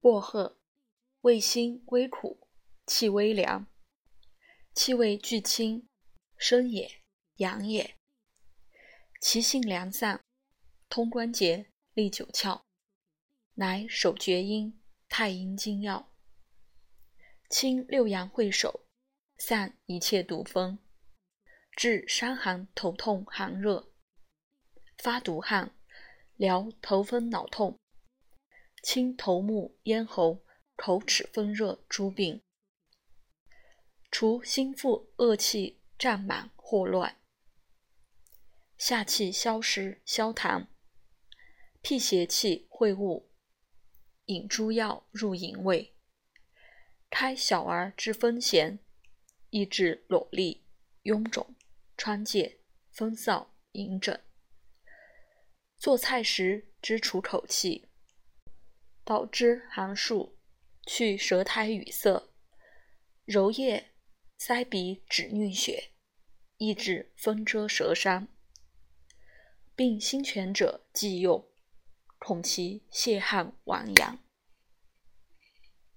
薄荷，味辛微苦，气微凉，气味俱清，生也，阳也。其性凉散，通关节，利九窍，乃手厥阴、太阴经药，清六阳会首，散一切毒风，治伤寒头痛寒热，发毒汗。疗头风脑痛，清头目咽喉口齿风热诸病，除心腹恶气胀满或乱，下气消食消痰，辟邪气秽物，引诸药入营卫，开小儿之风弦，抑制瘰疬、臃肿、疮疥、风燥、隐疹。做菜时之除口气，导之寒数，去舌苔语塞，揉腋塞鼻止衄血，抑制风遮舌伤。病心泉者忌用，恐其泄汗亡阳。